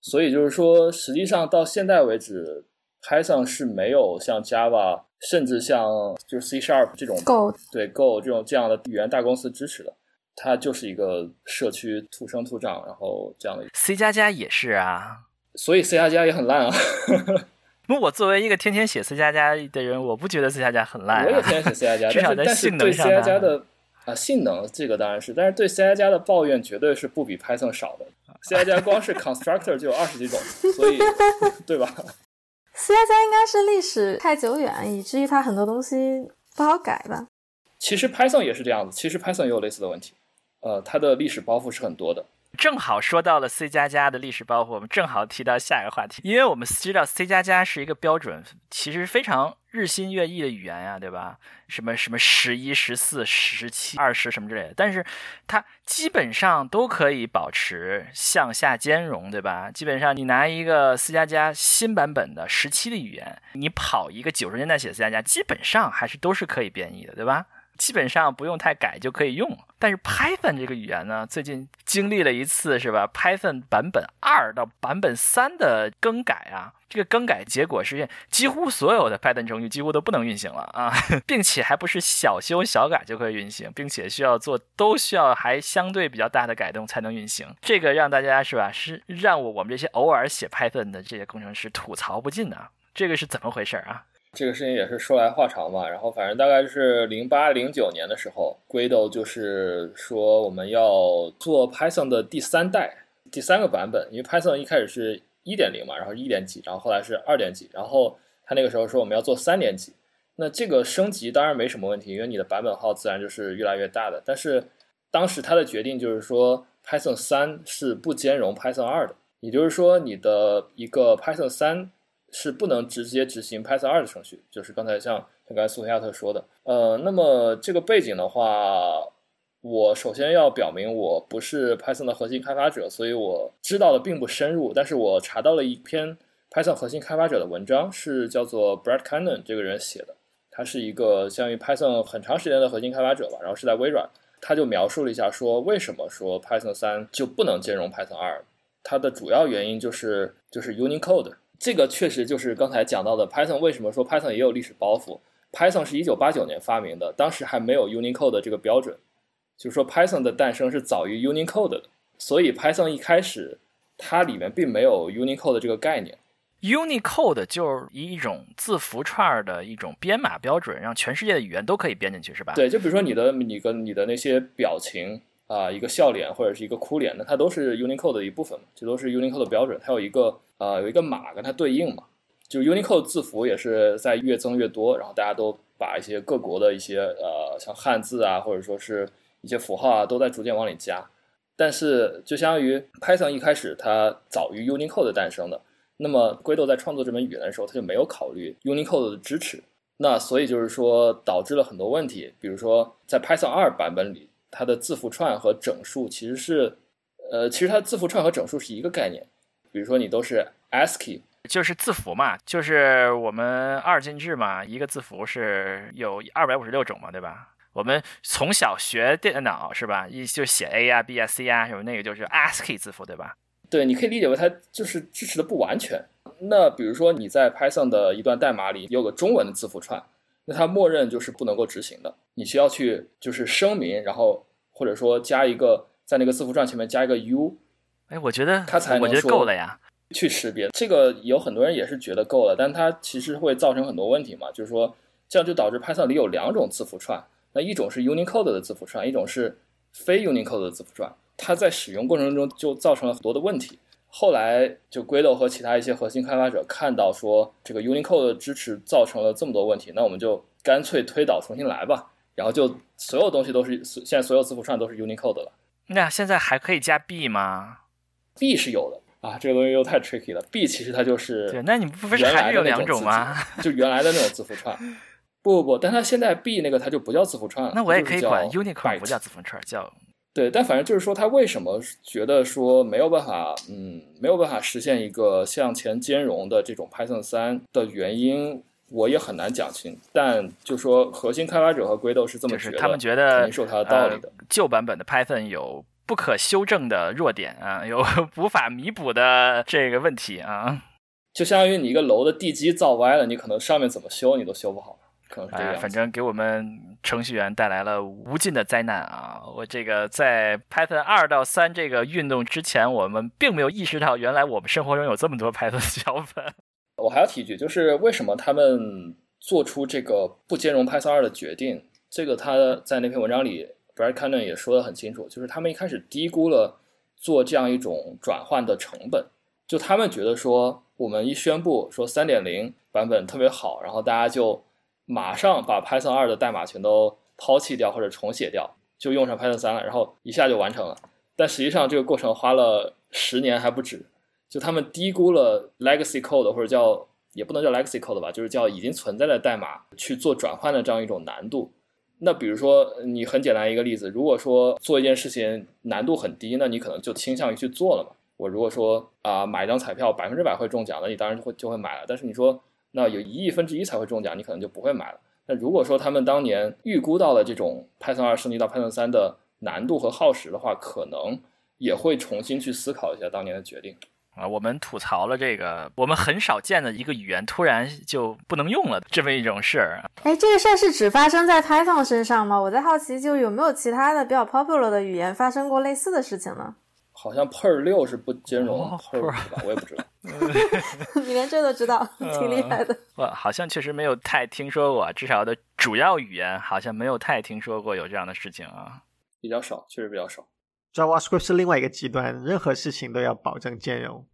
所以就是说，实际上到现在为止，Python 是没有像 Java，甚至像就是 C Sharp 这种 Go 对 Go 这种这样的语言大公司支持的，它就是一个社区土生土长，然后这样的。C 加加也是啊。所以 C 加加也很烂啊。那我作为一个天天写 C 加加的人，我不觉得 C 加加很烂、啊。我也天天写 C 加加，至少在但是性能对 C 加加的啊性能这个当然是，但是对 C 加加的抱怨绝对是不比 Python 少的。C 加加光是 constructor 就有二十几种，所以 对吧？C 加加应该是历史太久远，以至于它很多东西不好改吧？其实 Python 也是这样子，其实 Python 也有类似的问题，呃，它的历史包袱是很多的。正好说到了 C 加加的历史包袱，我们正好提到下一个话题，因为我们知道 C 加加是一个标准，其实非常日新月异的语言呀，对吧？什么什么十一、十四、十七、二十什么之类的，但是它基本上都可以保持向下兼容，对吧？基本上你拿一个 C 加加新版本的十七的语言，你跑一个九十年代写的 C 加加，基本上还是都是可以编译的，对吧？基本上不用太改就可以用，但是 Python 这个语言呢，最近经历了一次是吧？Python 版本二到版本三的更改啊，这个更改结果是几乎所有的 Python 程序几乎都不能运行了啊，并且还不是小修小改就可以运行，并且需要做都需要还相对比较大的改动才能运行。这个让大家是吧？是让我我们这些偶尔写 Python 的这些工程师吐槽不尽啊！这个是怎么回事啊？这个事情也是说来话长嘛，然后反正大概是零八零九年的时候，Guido 就是说我们要做 Python 的第三代、第三个版本，因为 Python 一开始是一点零嘛，然后一点几，然后后来是二点几，然后他那个时候说我们要做三点几，那这个升级当然没什么问题，因为你的版本号自然就是越来越大的，但是当时他的决定就是说 Python 三是不兼容 Python 二的，也就是说你的一个 Python 三。是不能直接执行 Python 二的程序，就是刚才像像刚才苏菲亚特说的，呃，那么这个背景的话，我首先要表明我不是 Python 的核心开发者，所以我知道的并不深入。但是我查到了一篇 Python 核心开发者的文章，是叫做 Brad Cannon 这个人写的，他是一个相当于 Python 很长时间的核心开发者吧，然后是在微软，他就描述了一下说为什么说 Python 三就不能兼容 Python 二，它的主要原因就是就是 Unicode。这个确实就是刚才讲到的 Python 为什么说 Python 也有历史包袱？Python 是一九八九年发明的，当时还没有 Unicode 的这个标准，就是说 Python 的诞生是早于 Unicode 的，所以 Python 一开始它里面并没有 Unicode 的这个概念。Unicode 就是一种字符串的一种编码标准，让全世界的语言都可以编进去，是吧？对，就比如说你的你跟你的那些表情啊，一个笑脸或者是一个哭脸，那它都是 Unicode 的一部分嘛，这都是 Unicode 的标准，它有一个。呃，有一个码跟它对应嘛，就 Unicode 字符也是在越增越多，然后大家都把一些各国的一些呃，像汉字啊，或者说是一些符号啊，都在逐渐往里加。但是就相当于 Python 一开始它早于 Unicode 的诞生的，那么 g u i d o 在创作这门语言的时候，他就没有考虑 Unicode 的支持，那所以就是说导致了很多问题，比如说在 Python 二版本里，它的字符串和整数其实是，呃，其实它字符串和整数是一个概念。比如说你都是 ASCII，就是字符嘛，就是我们二进制嘛，一个字符是有二百五十六种嘛，对吧？我们从小学电脑是吧？一就写 A 啊、B 啊、C 啊什么那个就是 ASCII 字符，对吧？对，你可以理解为它就是支持的不完全。那比如说你在 Python 的一段代码里有个中文的字符串，那它默认就是不能够执行的，你需要去就是声明，然后或者说加一个在那个字符串前面加一个 U。哎，我觉得他才我觉得够了呀。去识别这个有很多人也是觉得够了，但它其实会造成很多问题嘛。就是说，这样就导致 Python 里有两种字符串，那一种是 Unicode 的字符串，一种是非 Unicode 的字符串。它在使用过程中就造成了很多的问题。后来就 Guido 和其他一些核心开发者看到说这个 Unicode 的支持造成了这么多问题，那我们就干脆推倒重新来吧。然后就所有东西都是现在所有字符串都是 Unicode 了。那现在还可以加 B 吗？B 是有的啊，这个东西又太 tricky 了。B 其实它就是对，那你不是还有两种吗？就原来的那种字符串。不不不，但它现在 B 那个它就不叫字符串了。那我也可以管 Unicode 不叫字符串，叫对。但反正就是说，它为什么觉得说没有办法，嗯，没有办法实现一个向前兼容的这种 Python 三的原因，我也很难讲清。但就说核心开发者和 Guido 是这么觉得，他们觉得肯定是有它的道理的。旧版本的 Python 有。不可修正的弱点啊，有无法弥补的这个问题啊，就相当于你一个楼的地基造歪了，你可能上面怎么修你都修不好，可能是这样。反正给我们程序员带来了无尽的灾难啊！我这个在 Python 二到三这个运动之前，我们并没有意识到，原来我们生活中有这么多 Python 小粉。我还要提一句，就是为什么他们做出这个不兼容 Python 二的决定？这个他在那篇文章里。Brad Cannon 也说得很清楚，就是他们一开始低估了做这样一种转换的成本。就他们觉得说，我们一宣布说三点零版本特别好，然后大家就马上把 Python 二的代码全都抛弃掉或者重写掉，就用上 Python 三了，然后一下就完成了。但实际上这个过程花了十年还不止。就他们低估了 legacy code 或者叫也不能叫 legacy code 吧，就是叫已经存在的代码去做转换的这样一种难度。那比如说，你很简单一个例子，如果说做一件事情难度很低，那你可能就倾向于去做了嘛。我如果说啊买一张彩票百分之百会中奖，那你当然会就会买了。但是你说那有一亿分之一才会中奖，你可能就不会买了。那如果说他们当年预估到了这种 Python 二升级到 Python 三的难度和耗时的话，可能也会重新去思考一下当年的决定。啊，我们吐槽了这个我们很少见的一个语言突然就不能用了这么一种事儿。哎，这个事儿是只发生在 Python 身上吗？我在好奇，就有没有其他的比较 popular 的语言发生过类似的事情呢？好像 Perl 六是不兼容 Per 五吧？我也不知道。你连这都知道，挺厉害的。我好像确实没有太听说过，至少的主要语言好像没有太听说过有这样的事情啊。比较少，确实比较少。JavaScript 是另外一个极端，任何事情都要保证兼容，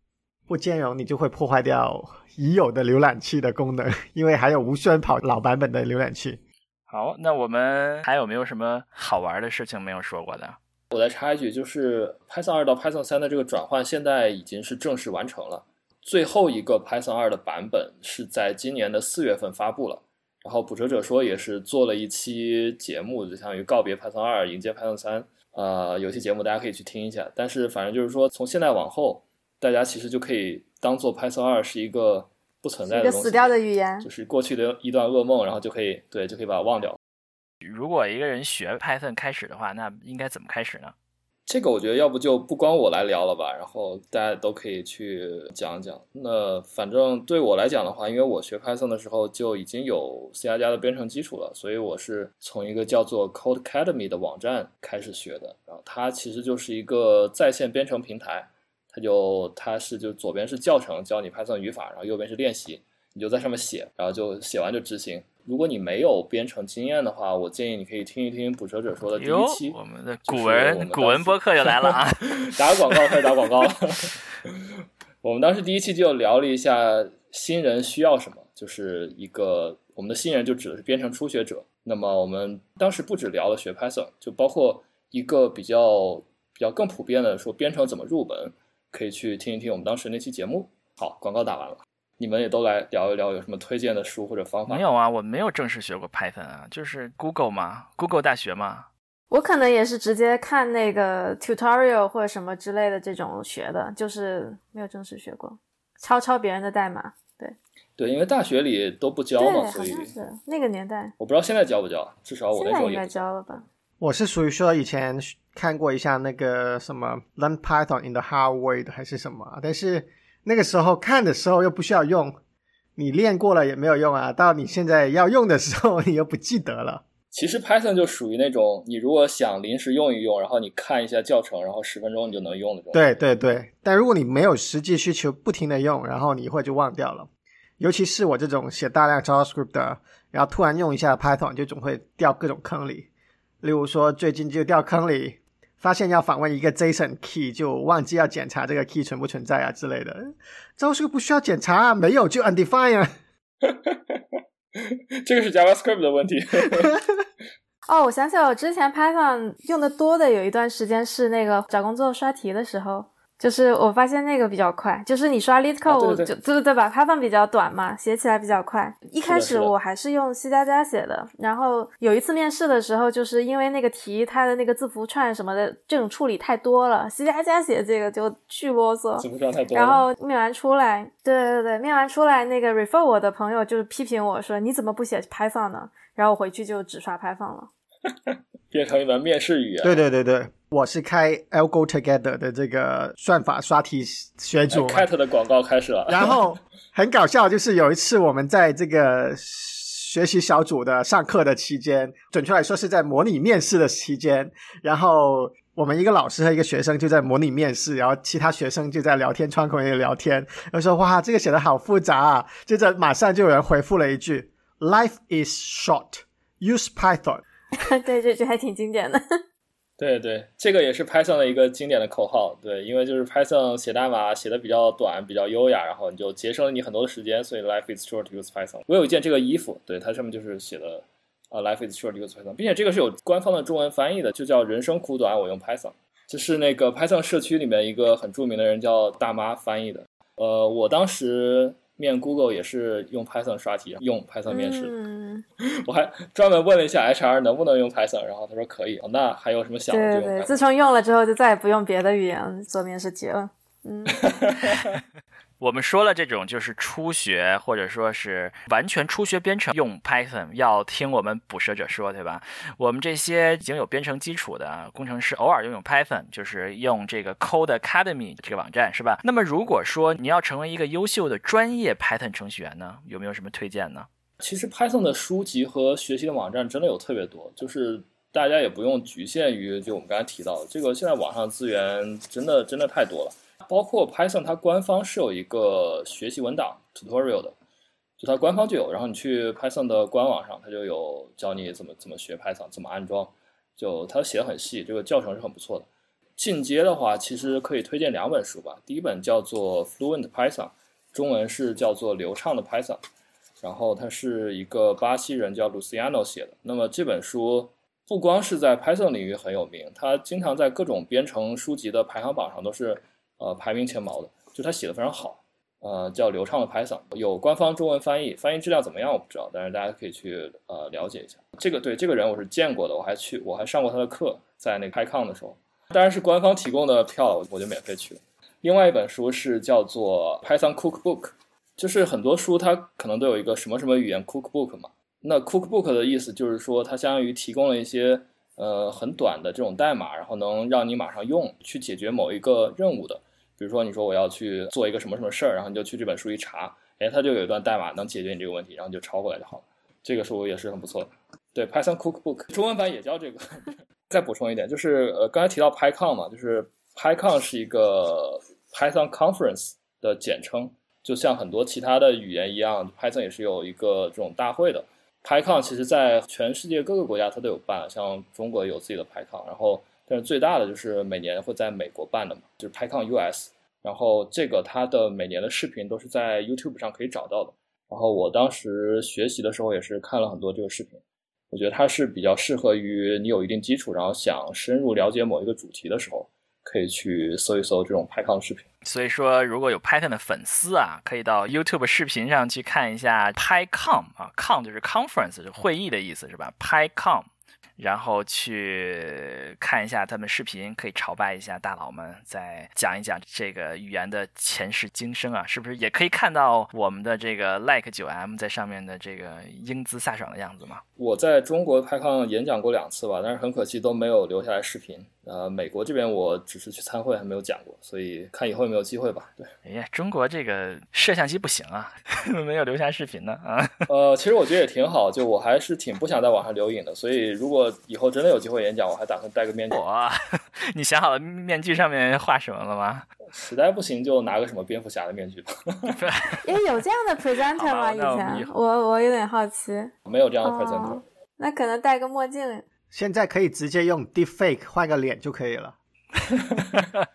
不兼容你就会破坏掉已有的浏览器的功能，因为还有无数人跑老版本的浏览器。好，那我们还有没有什么好玩的事情没有说过的？我来插一句，就是 Python 二到 Python 三的这个转换现在已经是正式完成了，最后一个 Python 二的版本是在今年的四月份发布了。然后捕蛇者说也是做了一期节目，就相当于告别 Python 二，迎接 Python 三。呃，有些节目大家可以去听一下，但是反正就是说，从现在往后，大家其实就可以当做 Python 二是一个不存在的东西，死掉的语言，就是过去的一段噩梦，然后就可以对，就可以把它忘掉。如果一个人学 Python 开始的话，那应该怎么开始呢？这个我觉得要不就不光我来聊了吧，然后大家都可以去讲讲。那反正对我来讲的话，因为我学 Python 的时候就已经有 C 加加的编程基础了，所以我是从一个叫做 Code Academy 的网站开始学的。然后它其实就是一个在线编程平台，它就它是就左边是教程教你 Python 语法，然后右边是练习，你就在上面写，然后就写完就执行。如果你没有编程经验的话，我建议你可以听一听捕蛇者说的第一期。我们的古文古文播客又来了啊！打个广告，开始打广告。我们当时第一期就聊了一下新人需要什么，就是一个我们的新人就指的是编程初学者。那么我们当时不止聊了学 Python，就包括一个比较比较更普遍的说编程怎么入门，可以去听一听我们当时那期节目。好，广告打完了。你们也都来聊一聊，有什么推荐的书或者方法？没有啊，我没有正式学过 Python 啊，就是 Google 嘛，Google 大学嘛。我可能也是直接看那个 tutorial 或者什么之类的这种学的，就是没有正式学过，抄抄别人的代码。对对，因为大学里都不教嘛，所以是那个年代。我不知道现在教不教，至少我那时候应该教了吧。我是属于说以前看过一下那个什么 Learn Python in the Hard Way 的还是什么，但是。那个时候看的时候又不需要用，你练过了也没有用啊。到你现在要用的时候，你又不记得了。其实 Python 就属于那种，你如果想临时用一用，然后你看一下教程，然后十分钟你就能用的种。对对对，但如果你没有实际需求，不停的用，然后你一会就忘掉了。尤其是我这种写大量 JavaScript 的，然后突然用一下 Python，就总会掉各种坑里。例如说，最近就掉坑里。发现要访问一个 JSON key，就忘记要检查这个 key 存不存在啊之类的。这是个不需要检查啊，没有就 undefined 啊。这个是 JavaScript 的问题。哦，我想起来，我之前 Python 用的多的有一段时间是那个找工作刷题的时候。就是我发现那个比较快，就是你刷 LeetCode 就对对吧？它放比较短嘛，写起来比较快。一开始我还是用 C 加加写的，然后有一次面试的时候，就是因为那个题它的那个字符串什么的这种处理太多了，C 加加写这个就巨啰嗦。字符串太多。然后面完出来，对对对，面完出来那个 refer 我的朋友就是批评我说你怎么不写 Python 呢？然后我回去就只刷 Python 了。变成一门面试语言。对对对对，我是开 Algo Together 的这个算法刷题学组。Cat 的广告开始了。然后很搞笑，就是有一次我们在这个学习小组的上课的期间，准确来说是在模拟面试的期间，然后我们一个老师和一个学生就在模拟面试，然后其他学生就在聊天窗口里聊天，他说：“哇，这个写的好复杂。”啊！”接着马上就有人回复了一句：“Life is short, use Python。” 对，这句还挺经典的。对对，这个也是 Python 的一个经典的口号。对，因为就是 Python 写代码写的比较短，比较优雅，然后你就节省了你很多的时间，所以 Life is short, use Python。我有一件这个衣服，对，它上面就是写的啊，Life is short, use Python，并且这个是有官方的中文翻译的，就叫人生苦短，我用 Python。这是那个 Python 社区里面一个很著名的人叫大妈翻译的。呃，我当时面 Google 也是用 Python 刷题，用 Python 面试。嗯，我还专门问了一下 HR 能不能用 Python，然后他说可以。那还有什么想对对对，自从用了之后，就再也不用别的语言做面试题了。嗯。我们说了，这种就是初学或者说是完全初学编程用 Python，要听我们捕蛇者说，对吧？我们这些已经有编程基础的工程师，偶尔用用 Python，就是用这个 Code Academy 这个网站，是吧？那么如果说你要成为一个优秀的专业 Python 程序员呢，有没有什么推荐呢？其实 Python 的书籍和学习的网站真的有特别多，就是大家也不用局限于就我们刚才提到的这个，现在网上资源真的真的太多了。包括 Python，它官方是有一个学习文档 tutorial 的，就它官方就有。然后你去 Python 的官网上，它就有教你怎么怎么学 Python，怎么安装，就它写的很细，这个教程是很不错的。进阶的话，其实可以推荐两本书吧。第一本叫做 Fluent Python，中文是叫做流畅的 Python，然后它是一个巴西人叫 Luciano 写的。那么这本书不光是在 Python 领域很有名，它经常在各种编程书籍的排行榜上都是。呃，排名前茅的，就他写的非常好，呃，叫流畅的 Python，有官方中文翻译，翻译质量怎么样我不知道，但是大家可以去呃了解一下。这个对这个人我是见过的，我还去我还上过他的课，在那个 PyCon 的时候，当然是官方提供的票，我就免费去了。另外一本书是叫做 Python Cookbook，就是很多书它可能都有一个什么什么语言 Cookbook 嘛，那 Cookbook 的意思就是说它相当于提供了一些呃很短的这种代码，然后能让你马上用去解决某一个任务的。比如说，你说我要去做一个什么什么事儿，然后你就去这本书一查，哎，它就有一段代码能解决你这个问题，然后你就抄过来就好了。这个书也是很不错的。对，Python Cookbook 中文版也叫这个。再补充一点，就是呃，刚才提到 PyCon 嘛，就是 PyCon 是一个 Python Conference 的简称，就像很多其他的语言一样，Python 也是有一个这种大会的。PyCon 其实在全世界各个国家它都有办，像中国有自己的 PyCon，然后。但是最大的就是每年会在美国办的嘛，就是 PyCon US，然后这个它的每年的视频都是在 YouTube 上可以找到的。然后我当时学习的时候也是看了很多这个视频，我觉得它是比较适合于你有一定基础，然后想深入了解某一个主题的时候，可以去搜一搜这种 PyCon 视频。所以说，如果有 Python 的粉丝啊，可以到 YouTube 视频上去看一下 PyCon 啊，Con 就是 Conference，就会议的意思是吧？PyCon。然后去看一下他们视频，可以朝拜一下大佬们，再讲一讲这个语言的前世今生啊，是不是也可以看到我们的这个 Like 九 M 在上面的这个英姿飒爽的样子嘛？我在中国拍抗演讲过两次吧，但是很可惜都没有留下来视频。呃，美国这边我只是去参会，还没有讲过，所以看以后有没有机会吧。对，哎呀，中国这个摄像机不行啊，没有留下视频呢啊。呃，其实我觉得也挺好，就我还是挺不想在网上留影的，所以如果以后真的有机会演讲，我还打算戴个面具。哇，你想好了面具上面画什么了吗？实在不行就拿个什么蝙蝠侠的面具吧。哎，有这样的 presenter 吗？以前我我有点好奇。没有这样的 presenter。那可能戴个墨镜。现在可以直接用 Deepfake 换个脸就可以了。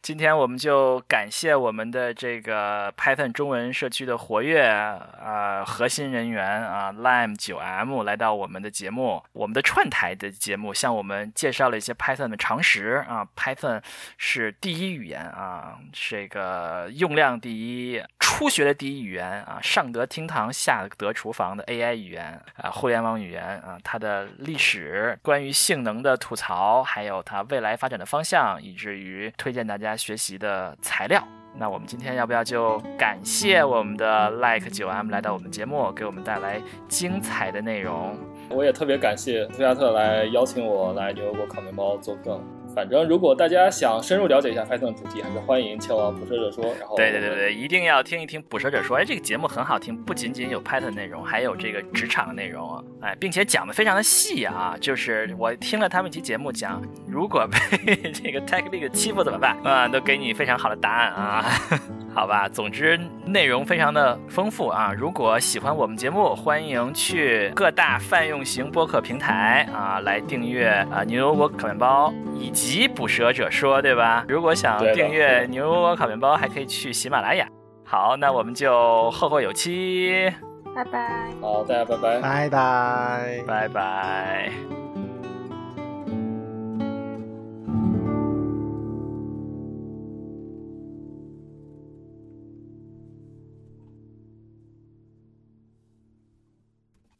今天我们就感谢我们的这个 Python 中文社区的活跃啊核心人员啊 Lime 九 M 来到我们的节目，我们的串台的节目，向我们介绍了一些 Python 的常识啊。Python 是第一语言啊，这个用量第一，初学的第一语言啊，上得厅堂下得厨房的 AI 语言啊，互联网语言啊，它的历史、关于性能的吐槽，还有它未来发展的方向，以至于推荐大家。学习的材料，那我们今天要不要就感谢我们的 Like 九 M 来到我们节目，给我们带来精彩的内容？我也特别感谢菲亚特来邀请我来牛油果烤面包做客。反正如果大家想深入了解一下 Python 主题，还是欢迎前往捕蛇者说。然后对对对对，一定要听一听捕蛇者说。哎，这个节目很好听，不仅仅有 Python 内容，还有这个职场内容。哎，并且讲的非常的细啊。就是我听了他们一期节目讲，如果被 这个 Tech League 欺负怎么办啊？都给你非常好的答案啊。好吧，总之内容非常的丰富啊。如果喜欢我们节目，欢迎去各大泛用型播客平台啊来订阅啊牛油果烤面包以及及捕蛇者说，对吧？如果想订阅牛油果烤面包，还可以去喜马拉雅。好，那我们就后会有期，拜拜。好，大家拜拜，拜拜，拜拜。